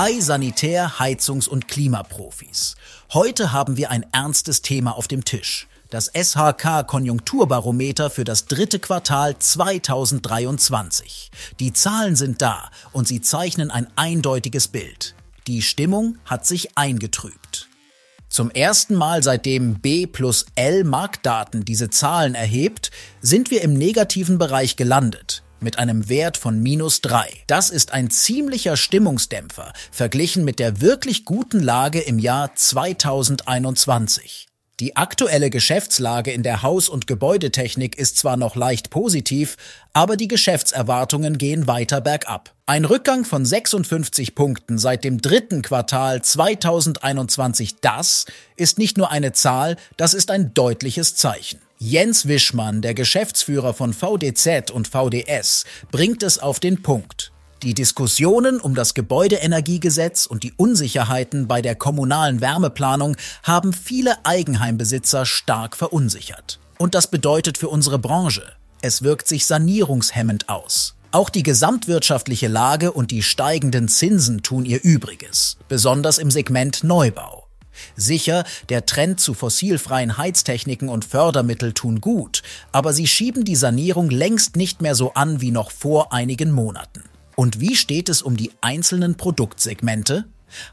Hi Sanitär-, Heizungs- und Klimaprofis. Heute haben wir ein ernstes Thema auf dem Tisch. Das SHK Konjunkturbarometer für das dritte Quartal 2023. Die Zahlen sind da und sie zeichnen ein eindeutiges Bild. Die Stimmung hat sich eingetrübt. Zum ersten Mal seitdem B plus L Marktdaten diese Zahlen erhebt, sind wir im negativen Bereich gelandet mit einem Wert von minus drei. Das ist ein ziemlicher Stimmungsdämpfer verglichen mit der wirklich guten Lage im Jahr 2021. Die aktuelle Geschäftslage in der Haus- und Gebäudetechnik ist zwar noch leicht positiv, aber die Geschäftserwartungen gehen weiter bergab. Ein Rückgang von 56 Punkten seit dem dritten Quartal 2021, das ist nicht nur eine Zahl, das ist ein deutliches Zeichen. Jens Wischmann, der Geschäftsführer von VDZ und VDS, bringt es auf den Punkt. Die Diskussionen um das Gebäudeenergiegesetz und die Unsicherheiten bei der kommunalen Wärmeplanung haben viele Eigenheimbesitzer stark verunsichert. Und das bedeutet für unsere Branche, es wirkt sich sanierungshemmend aus. Auch die gesamtwirtschaftliche Lage und die steigenden Zinsen tun ihr Übriges, besonders im Segment Neubau. Sicher, der Trend zu fossilfreien Heiztechniken und Fördermittel tun gut, aber sie schieben die Sanierung längst nicht mehr so an wie noch vor einigen Monaten. Und wie steht es um die einzelnen Produktsegmente?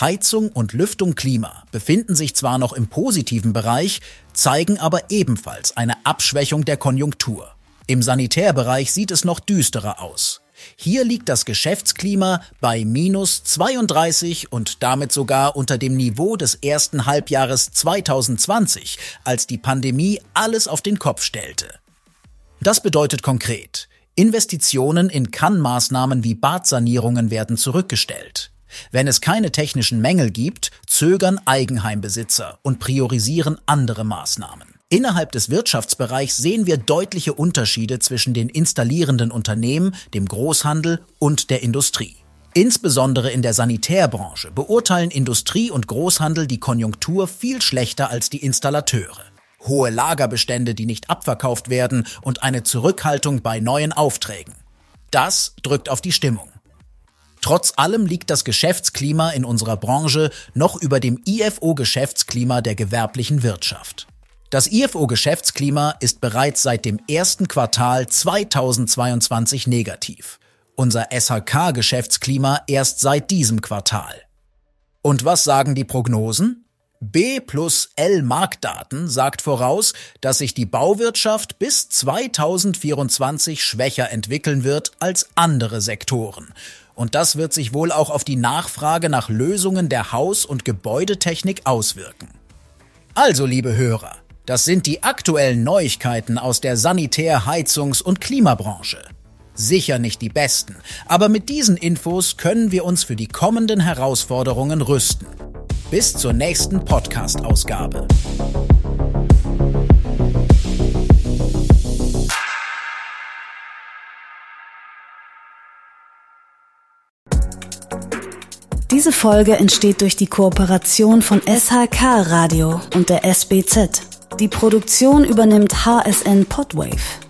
Heizung und Lüftung Klima befinden sich zwar noch im positiven Bereich, zeigen aber ebenfalls eine Abschwächung der Konjunktur. Im Sanitärbereich sieht es noch düsterer aus. Hier liegt das Geschäftsklima bei minus 32 und damit sogar unter dem Niveau des ersten Halbjahres 2020, als die Pandemie alles auf den Kopf stellte. Das bedeutet konkret, Investitionen in Kannmaßnahmen wie Badsanierungen werden zurückgestellt. Wenn es keine technischen Mängel gibt, zögern Eigenheimbesitzer und priorisieren andere Maßnahmen. Innerhalb des Wirtschaftsbereichs sehen wir deutliche Unterschiede zwischen den installierenden Unternehmen, dem Großhandel und der Industrie. Insbesondere in der Sanitärbranche beurteilen Industrie und Großhandel die Konjunktur viel schlechter als die Installateure. Hohe Lagerbestände, die nicht abverkauft werden und eine Zurückhaltung bei neuen Aufträgen. Das drückt auf die Stimmung. Trotz allem liegt das Geschäftsklima in unserer Branche noch über dem IFO-Geschäftsklima der gewerblichen Wirtschaft. Das IFO-Geschäftsklima ist bereits seit dem ersten Quartal 2022 negativ. Unser SHK-Geschäftsklima erst seit diesem Quartal. Und was sagen die Prognosen? B plus L Marktdaten sagt voraus, dass sich die Bauwirtschaft bis 2024 schwächer entwickeln wird als andere Sektoren. Und das wird sich wohl auch auf die Nachfrage nach Lösungen der Haus- und Gebäudetechnik auswirken. Also, liebe Hörer, das sind die aktuellen Neuigkeiten aus der Sanitär-, Heizungs- und Klimabranche. Sicher nicht die besten, aber mit diesen Infos können wir uns für die kommenden Herausforderungen rüsten. Bis zur nächsten Podcast-Ausgabe. Diese Folge entsteht durch die Kooperation von SHK Radio und der SBZ. Die Produktion übernimmt HSN Podwave.